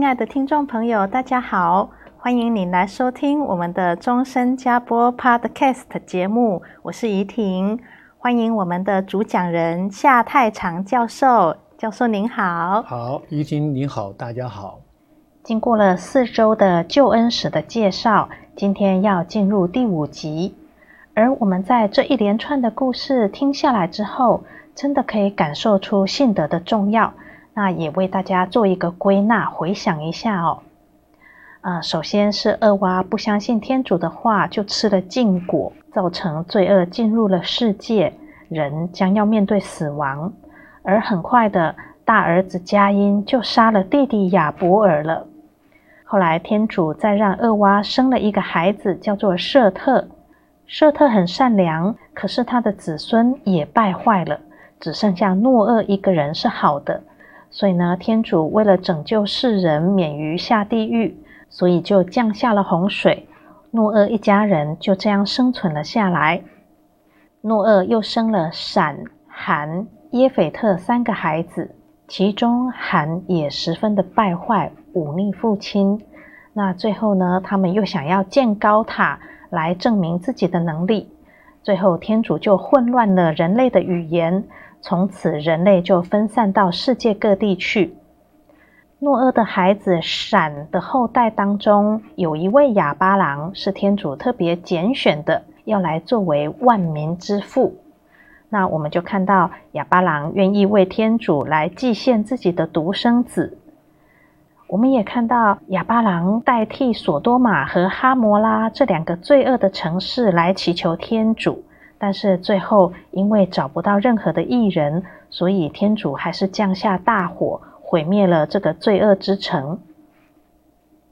亲爱的听众朋友，大家好，欢迎你来收听我们的终身加播 Podcast 节目，我是怡婷，欢迎我们的主讲人夏太长教授，教授您好。好，怡婷您好，大家好。经过了四周的救恩史的介绍，今天要进入第五集，而我们在这一连串的故事听下来之后，真的可以感受出信德的重要。那也为大家做一个归纳，回想一下哦。啊，首先是厄娃不相信天主的话，就吃了禁果，造成罪恶进入了世界，人将要面对死亡。而很快的，大儿子佳音就杀了弟弟亚伯尔了。后来天主再让厄娃生了一个孩子，叫做设特。设特很善良，可是他的子孙也败坏了，只剩下诺厄一个人是好的。所以呢，天主为了拯救世人免于下地狱，所以就降下了洪水。诺厄一家人就这样生存了下来。诺厄又生了闪、含、耶斐特三个孩子，其中含也十分的败坏，忤逆父亲。那最后呢，他们又想要建高塔来证明自己的能力。最后，天主就混乱了人类的语言。从此，人类就分散到世界各地去。诺厄的孩子闪的后代当中，有一位哑巴郎，是天主特别拣选的，要来作为万民之父。那我们就看到哑巴郎愿意为天主来祭献自己的独生子。我们也看到哑巴郎代替索多玛和哈摩拉这两个罪恶的城市来祈求天主。但是最后，因为找不到任何的义人，所以天主还是降下大火，毁灭了这个罪恶之城。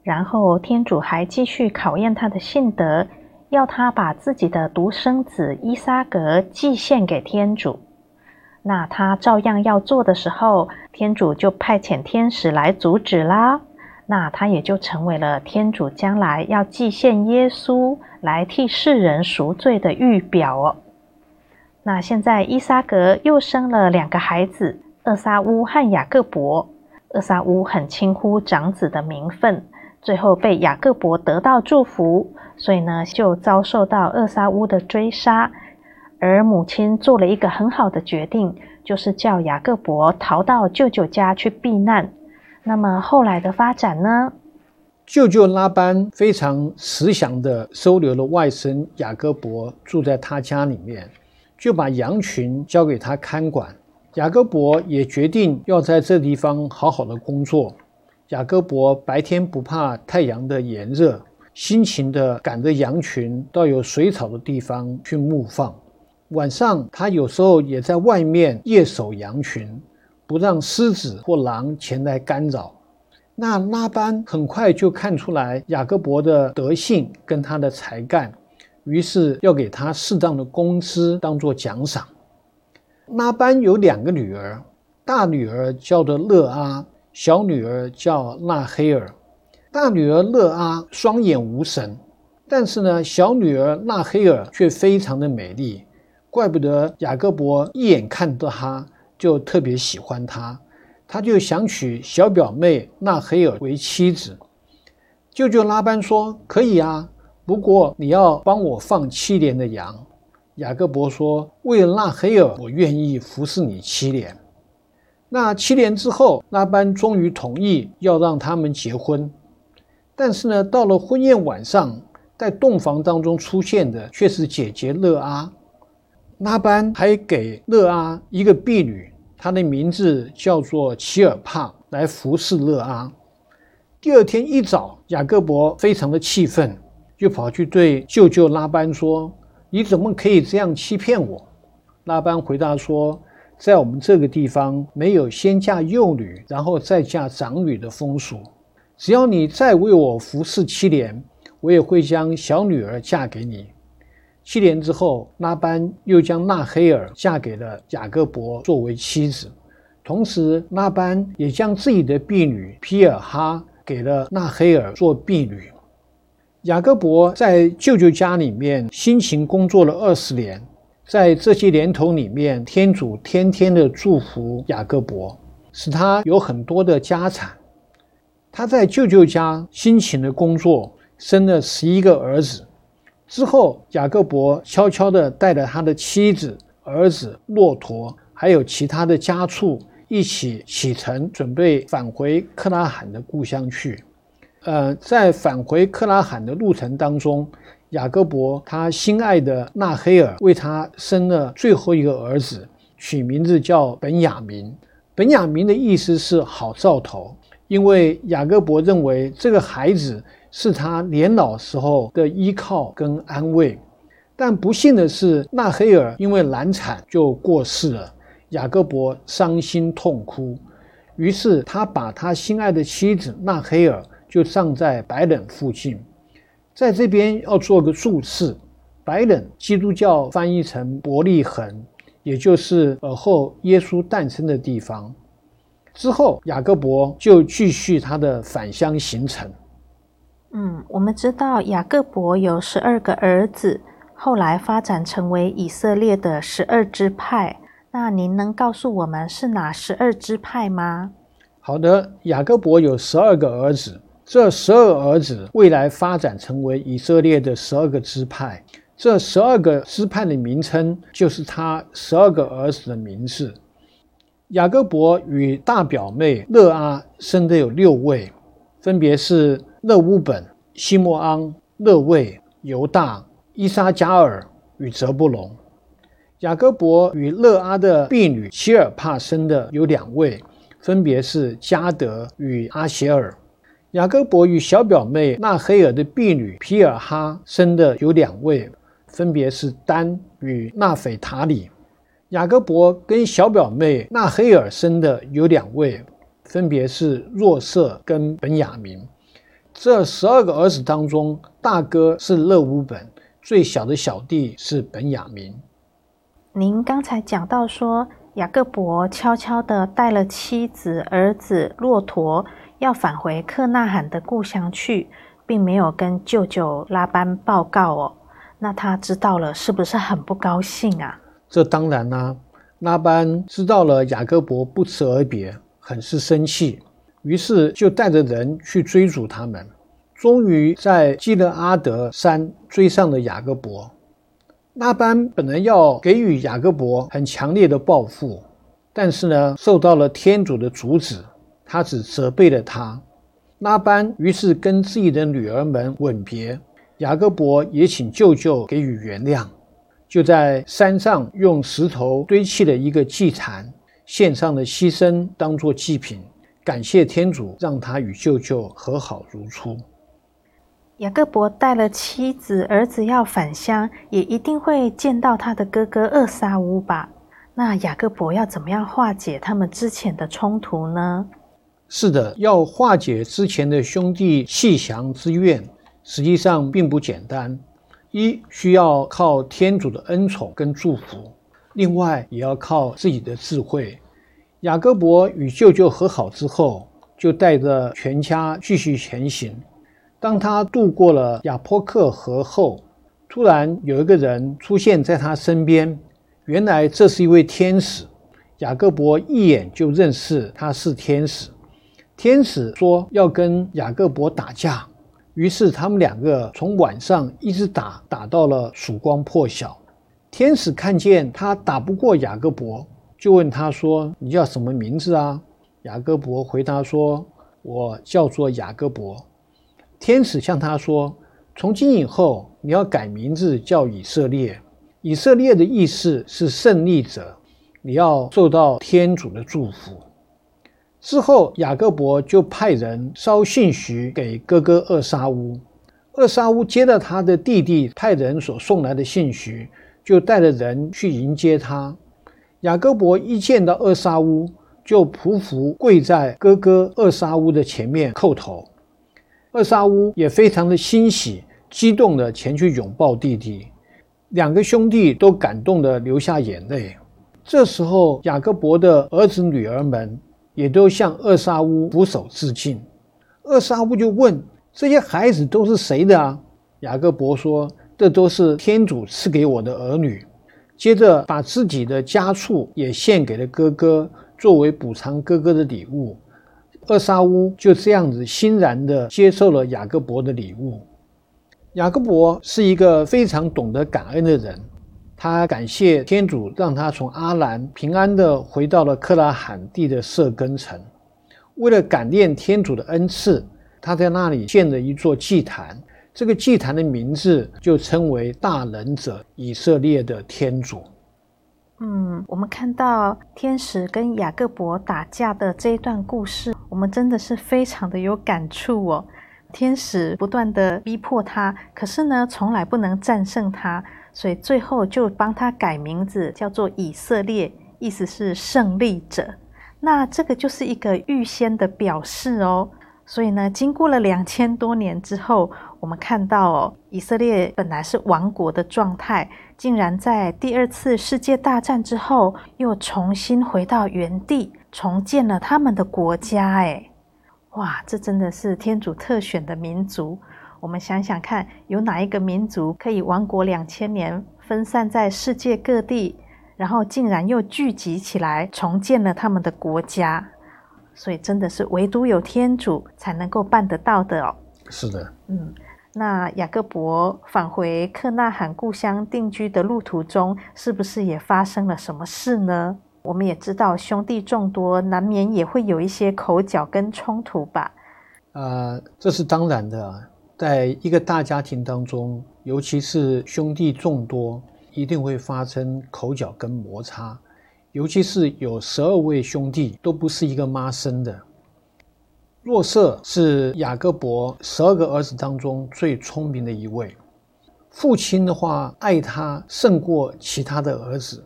然后天主还继续考验他的信德，要他把自己的独生子依撒格祭献给天主。那他照样要做的时候，天主就派遣天使来阻止啦。那他也就成为了天主将来要祭献耶稣来替世人赎罪的预表哦。那现在伊撒格又生了两个孩子，厄撒乌和雅各伯。厄撒乌很轻忽长子的名分，最后被雅各伯得到祝福，所以呢就遭受到厄撒乌的追杀。而母亲做了一个很好的决定，就是叫雅各伯逃到舅舅家去避难。那么后来的发展呢？舅舅拉班非常慈祥地收留了外甥雅各伯，住在他家里面，就把羊群交给他看管。雅各伯也决定要在这地方好好的工作。雅各伯白天不怕太阳的炎热，辛勤地赶着羊群到有水草的地方去牧放。晚上他有时候也在外面夜守羊群。不让狮子或狼前来干扰。那拉班很快就看出来雅各伯的德性跟他的才干，于是要给他适当的工资当做奖赏。拉班有两个女儿，大女儿叫做勒阿，小女儿叫纳黑尔。大女儿勒阿双眼无神，但是呢，小女儿纳黑尔却非常的美丽，怪不得雅各伯一眼看到她。就特别喜欢她，他就想娶小表妹纳黑尔为妻子。舅舅拉班说：“可以啊，不过你要帮我放七年的羊。”雅各伯说：“为了纳黑尔，我愿意服侍你七年。”那七年之后，拉班终于同意要让他们结婚。但是呢，到了婚宴晚上，在洞房当中出现的却是姐姐勒阿。拉班还给勒阿一个婢女，她的名字叫做齐尔帕，来服侍勒阿。第二天一早，雅各伯非常的气愤，就跑去对舅舅拉班说：“你怎么可以这样欺骗我？”拉班回答说：“在我们这个地方，没有先嫁幼女，然后再嫁长女的风俗。只要你再为我服侍七年，我也会将小女儿嫁给你。”七年之后，拉班又将纳黑尔嫁给了雅各伯作为妻子，同时拉班也将自己的婢女皮尔哈。给了纳黑尔做婢女。雅各伯在舅舅家里面辛勤工作了二十年，在这些年头里面，天主天天的祝福雅各伯，使他有很多的家产。他在舅舅家辛勤的工作，生了十一个儿子。之后，雅各伯悄悄地带着他的妻子、儿子、骆驼，还有其他的家畜。一起启程，准备返回克拉罕的故乡去。呃，在返回克拉罕的路程当中，雅各伯他心爱的纳黑尔为他生了最后一个儿子，取名字叫本雅明。本雅明的意思是好兆头，因为雅各伯认为这个孩子是他年老时候的依靠跟安慰。但不幸的是，纳黑尔因为难产就过世了。雅各伯伤心痛哭，于是他把他心爱的妻子纳黑尔就葬在白冷附近。在这边要做个注释，白冷基督教翻译成伯利恒，也就是尔后耶稣诞生的地方。之后，雅各伯就继续他的返乡行程。嗯，我们知道雅各伯有十二个儿子，后来发展成为以色列的十二支派。那您能告诉我们是哪十二支派吗？好的，雅各伯有十二个儿子，这十二儿子未来发展成为以色列的十二个支派。这十二个支派的名称就是他十二个儿子的名字。雅各伯与大表妹勒阿生的有六位，分别是勒乌本、西莫昂、勒卫、犹大、伊撒加尔与泽布隆。雅各伯与勒阿的婢女齐尔帕生的有两位，分别是加德与阿协尔。雅各伯与小表妹纳黑尔的婢女皮尔哈生的有两位，分别是丹与纳斐塔里。雅各伯跟小表妹纳黑尔生的有两位，分别是若瑟跟本雅明。这十二个儿子当中，大哥是勒乌本，最小的小弟是本雅明。您刚才讲到说，雅各伯悄悄地带了妻子、儿子、骆驼，要返回克纳罕的故乡去，并没有跟舅舅拉班报告哦。那他知道了，是不是很不高兴啊？这当然啦、啊，拉班知道了雅各伯不辞而别，很是生气，于是就带着人去追逐他们，终于在基勒阿德山追上了雅各伯。拉班本来要给予雅各伯很强烈的报复，但是呢，受到了天主的阻止，他只责备了他。拉班于是跟自己的女儿们吻别，雅各伯也请舅舅给予原谅，就在山上用石头堆砌了一个祭坛，献上了牺牲当做祭品，感谢天主让他与舅舅和好如初。雅各伯带了妻子、儿子要返乡，也一定会见到他的哥哥厄沙乌吧？那雅各伯要怎么样化解他们之前的冲突呢？是的，要化解之前的兄弟鬩降之怨，实际上并不简单。一需要靠天主的恩宠跟祝福，另外也要靠自己的智慧。雅各伯与舅舅和好之后，就带着全家继续前行。当他渡过了雅坡克河后，突然有一个人出现在他身边。原来这是一位天使。雅各伯一眼就认识他是天使。天使说要跟雅各伯打架，于是他们两个从晚上一直打，打到了曙光破晓。天使看见他打不过雅各伯，就问他说：“你叫什么名字啊？”雅各伯回答说：“我叫做雅各伯。”天使向他说：“从今以后你要改名字叫以色列。以色列的意思是胜利者，你要受到天主的祝福。之后，雅各伯就派人捎信息给哥哥厄沙乌。厄沙乌接到他的弟弟派人所送来的信息，就带着人去迎接他。雅各伯一见到厄沙乌，就匍匐跪在哥哥厄沙乌的前面叩头。厄沙乌也非常的欣喜，激动地前去拥抱弟弟，两个兄弟都感动地流下眼泪。这时候，雅各伯的儿子女儿们也都向厄沙乌俯首致敬。厄沙乌就问：“这些孩子都是谁的啊？”雅各伯说：“这都是天主赐给我的儿女。”接着，把自己的家畜也献给了哥哥，作为补偿哥哥的礼物。厄沙乌就这样子欣然地接受了雅各伯的礼物。雅各伯是一个非常懂得感恩的人，他感谢天主让他从阿兰平安地回到了克拉罕地的色根城。为了感念天主的恩赐，他在那里建了一座祭坛。这个祭坛的名字就称为大能者以色列的天主。嗯，我们看到天使跟雅各伯打架的这一段故事，我们真的是非常的有感触哦。天使不断的逼迫他，可是呢，从来不能战胜他，所以最后就帮他改名字，叫做以色列，意思是胜利者。那这个就是一个预先的表示哦。所以呢，经过了两千多年之后，我们看到哦，以色列本来是亡国的状态，竟然在第二次世界大战之后，又重新回到原地，重建了他们的国家。哎，哇，这真的是天主特选的民族。我们想想看，有哪一个民族可以亡国两千年，分散在世界各地，然后竟然又聚集起来，重建了他们的国家？所以真的是唯独有天主才能够办得到的哦。是的，嗯，那雅各伯返回克纳罕故乡定居的路途中，是不是也发生了什么事呢？我们也知道兄弟众多，难免也会有一些口角跟冲突吧。呃，这是当然的，在一个大家庭当中，尤其是兄弟众多，一定会发生口角跟摩擦。尤其是有十二位兄弟，都不是一个妈生的。若瑟是雅各伯十二个儿子当中最聪明的一位，父亲的话爱他胜过其他的儿子。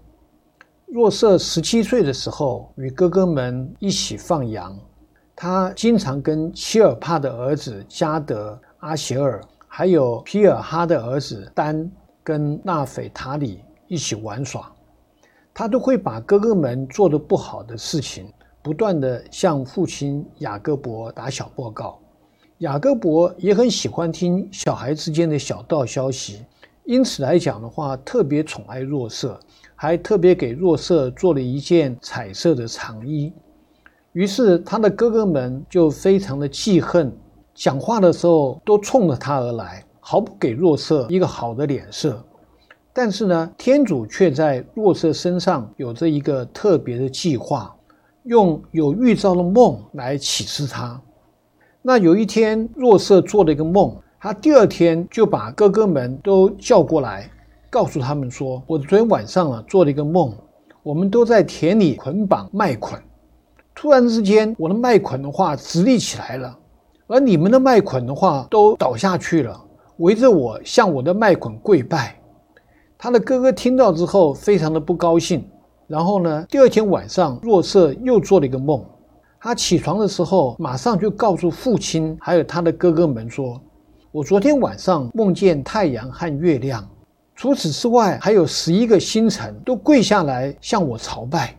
若瑟十七岁的时候，与哥哥们一起放羊，他经常跟齐尔帕的儿子加德、阿协尔，还有皮尔哈的儿子丹跟纳斐塔里一起玩耍。他都会把哥哥们做的不好的事情，不断地向父亲雅各伯打小报告。雅各伯也很喜欢听小孩之间的小道消息，因此来讲的话，特别宠爱若瑟，还特别给若瑟做了一件彩色的长衣。于是他的哥哥们就非常的记恨，讲话的时候都冲着他而来，毫不给若瑟一个好的脸色。但是呢，天主却在若瑟身上有着一个特别的计划，用有预兆的梦来启示他。那有一天，若瑟做了一个梦，他第二天就把哥哥们都叫过来，告诉他们说：“我昨天晚上啊做了一个梦，我们都在田里捆绑麦捆，突然之间，我的麦捆的话直立起来了，而你们的麦捆的话都倒下去了，围着我向我的麦捆跪拜。”他的哥哥听到之后，非常的不高兴。然后呢，第二天晚上，若瑟又做了一个梦。他起床的时候，马上就告诉父亲还有他的哥哥们说：“我昨天晚上梦见太阳和月亮，除此之外，还有十一个星辰都跪下来向我朝拜。”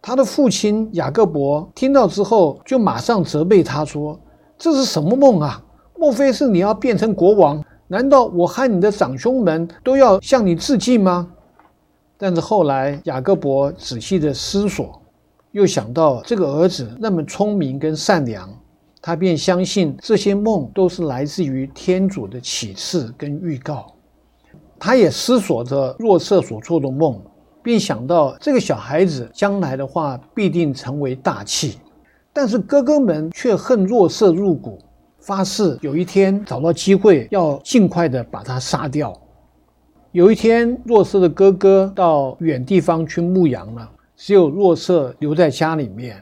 他的父亲雅各伯听到之后，就马上责备他说：“这是什么梦啊？莫非是你要变成国王？”难道我和你的长兄们都要向你致敬吗？但是后来雅各伯仔细的思索，又想到这个儿子那么聪明跟善良，他便相信这些梦都是来自于天主的启示跟预告。他也思索着若瑟所做的梦，并想到这个小孩子将来的话必定成为大器。但是哥哥们却恨若瑟入骨。发誓有一天找到机会要尽快的把他杀掉。有一天，若瑟的哥哥到远地方去牧羊了，只有若瑟留在家里面。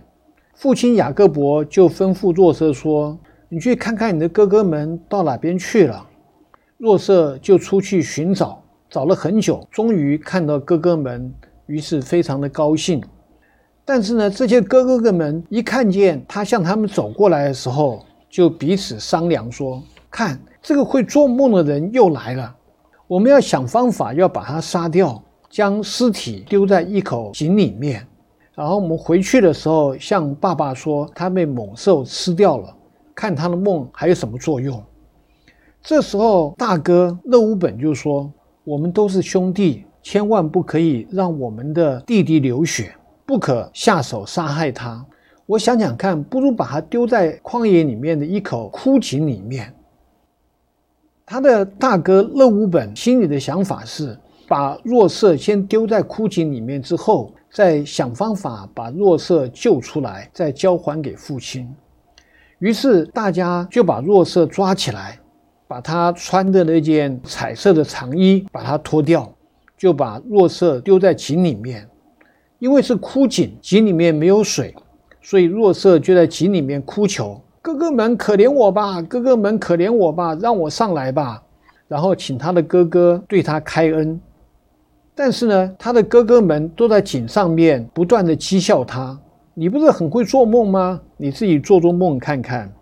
父亲雅各伯就吩咐若瑟说：“你去看看你的哥哥们到哪边去了。”若瑟就出去寻找，找了很久，终于看到哥哥们，于是非常的高兴。但是呢，这些哥哥们一看见他向他们走过来的时候，就彼此商量说：“看，这个会做梦的人又来了，我们要想方法要把他杀掉，将尸体丢在一口井里面，然后我们回去的时候向爸爸说他被猛兽吃掉了，看他的梦还有什么作用。”这时候，大哥勒乌本就说：“我们都是兄弟，千万不可以让我们的弟弟流血。”不可下手杀害他。我想想看，不如把它丢在旷野里面的一口枯井里面。他的大哥勒乌本心里的想法是，把若瑟先丢在枯井里面之后，再想方法把若瑟救出来，再交还给父亲。于是大家就把若瑟抓起来，把他穿的那件彩色的长衣把它脱掉，就把若瑟丢在井里面。因为是枯井，井里面没有水，所以若瑟就在井里面哭求：“哥哥们，可怜我吧！哥哥们，可怜我吧！让我上来吧！”然后请他的哥哥对他开恩。但是呢，他的哥哥们都在井上面不断地讥笑他：“你不是很会做梦吗？你自己做做梦看看。”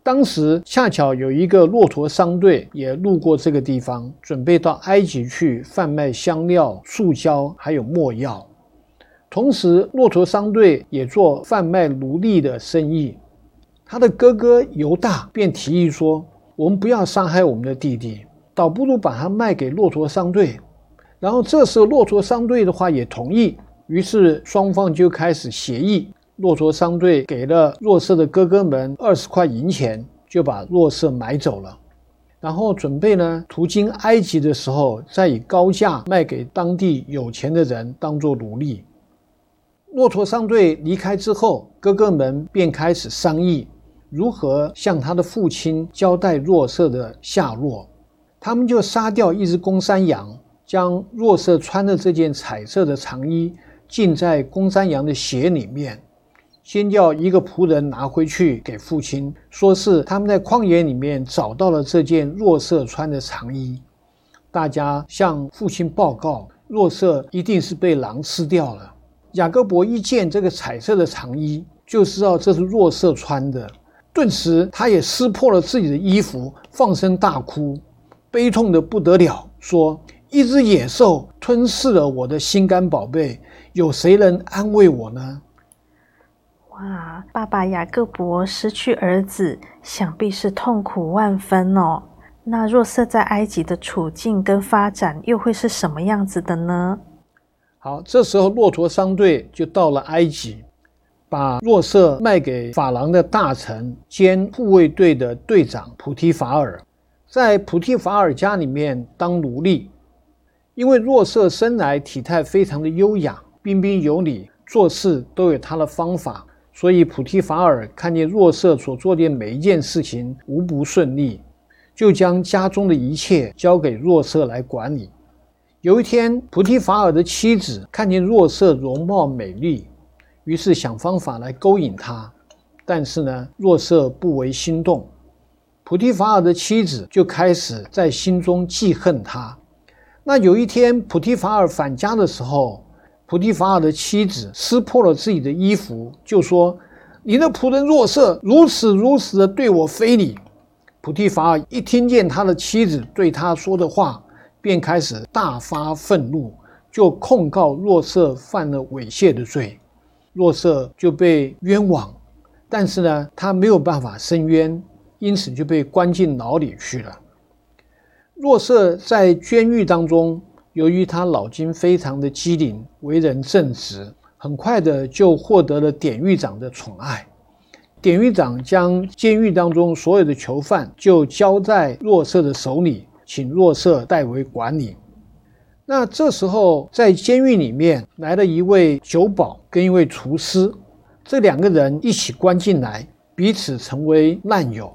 当时恰巧有一个骆驼商队也路过这个地方，准备到埃及去贩卖香料、树胶还有墨药。同时，骆驼商队也做贩卖奴隶的生意。他的哥哥犹大便提议说：“我们不要杀害我们的弟弟，倒不如把他卖给骆驼商队。”然后这时候，骆驼商队的话也同意，于是双方就开始协议。骆驼商队给了若瑟的哥哥们二十块银钱，就把若瑟买走了。然后准备呢，途经埃及的时候，再以高价卖给当地有钱的人当做奴隶。骆驼商队离开之后，哥哥们便开始商议如何向他的父亲交代若瑟的下落。他们就杀掉一只公山羊，将若瑟穿的这件彩色的长衣浸在公山羊的血里面，先叫一个仆人拿回去给父亲，说是他们在旷野里面找到了这件若瑟穿的长衣。大家向父亲报告，若瑟一定是被狼吃掉了。雅各伯一见这个彩色的长衣，就知道这是若瑟穿的，顿时他也撕破了自己的衣服，放声大哭，悲痛的不得了，说：“一只野兽吞噬了我的心肝宝贝，有谁能安慰我呢？”哇，爸爸雅各伯失去儿子，想必是痛苦万分哦。那若瑟在埃及的处境跟发展又会是什么样子的呢？好，这时候骆驼商队就到了埃及，把若瑟卖给法郎的大臣兼护卫队的队长普提法尔，在普提法尔家里面当奴隶。因为若瑟生来体态非常的优雅，彬彬有礼，做事都有他的方法，所以普提法尔看见若瑟所做的每一件事情无不顺利，就将家中的一切交给若瑟来管理。有一天，菩提法尔的妻子看见若瑟容貌美丽，于是想方法来勾引他。但是呢，若瑟不为心动。菩提法尔的妻子就开始在心中记恨他。那有一天，菩提法尔返家的时候，菩提法尔的妻子撕破了自己的衣服，就说：“你的仆人若瑟如此如此的对我非礼。”菩提法尔一听见他的妻子对他说的话，便开始大发愤怒，就控告若瑟犯了猥亵的罪，若瑟就被冤枉，但是呢，他没有办法伸冤，因此就被关进牢里去了。若瑟在监狱当中，由于他脑筋非常的机灵，为人正直，很快的就获得了典狱长的宠爱。典狱长将监狱当中所有的囚犯就交在若瑟的手里。请若瑟代为管理。那这时候，在监狱里面来了一位酒保跟一位厨师，这两个人一起关进来，彼此成为难友。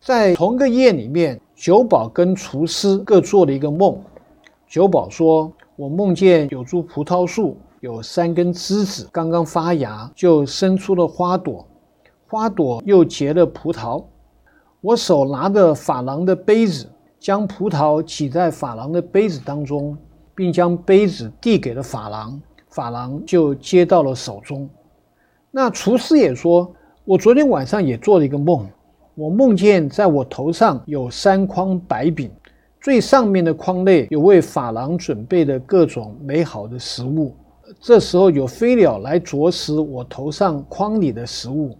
在同个夜里面，酒保跟厨师各做了一个梦。酒保说：“我梦见有株葡萄树，有三根枝子，刚刚发芽，就生出了花朵，花朵又结了葡萄。我手拿着珐琅的杯子，将葡萄挤在珐琅的杯子当中，并将杯子递给了珐琅，珐琅就接到了手中。”那厨师也说。我昨天晚上也做了一个梦，我梦见在我头上有三筐白饼，最上面的筐内有为珐琅准备的各种美好的食物。这时候有飞鸟来啄食我头上筐里的食物。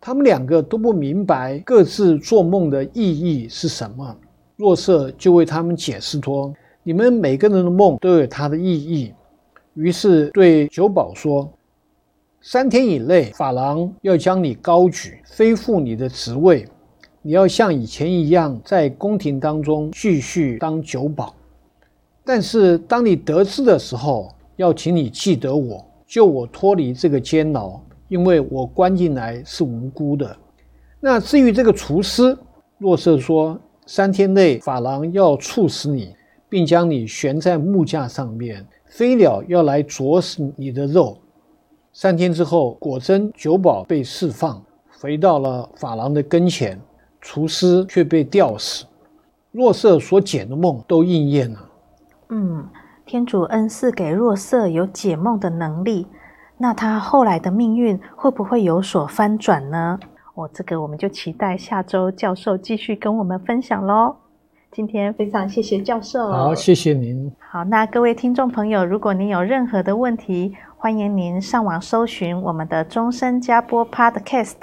他们两个都不明白各自做梦的意义是什么。若瑟就为他们解释说：“你们每个人的梦都有它的意义。”于是对酒保说。三天以内，法郎要将你高举，恢复你的职位。你要像以前一样，在宫廷当中继续当酒保。但是，当你得志的时候，要请你记得我，救我脱离这个监牢，因为我关进来是无辜的。那至于这个厨师，若瑟说，三天内法郎要处死你，并将你悬在木架上面，飞鸟要来啄食你的肉。三天之后，果真酒保被释放，回到了法郎的跟前，厨师却被吊死。若瑟所解的梦都应验了。嗯，天主恩赐给若瑟有解梦的能力，那他后来的命运会不会有所翻转呢？哦，这个我们就期待下周教授继续跟我们分享喽。今天非常谢谢教授。好，谢谢您。好，那各位听众朋友，如果您有任何的问题，欢迎您上网搜寻我们的终身加播 Podcast，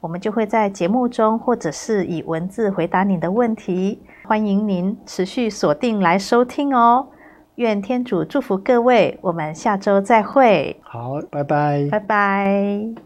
我们就会在节目中或者是以文字回答您的问题。欢迎您持续锁定来收听哦。愿天主祝福各位，我们下周再会。好，拜拜。拜拜。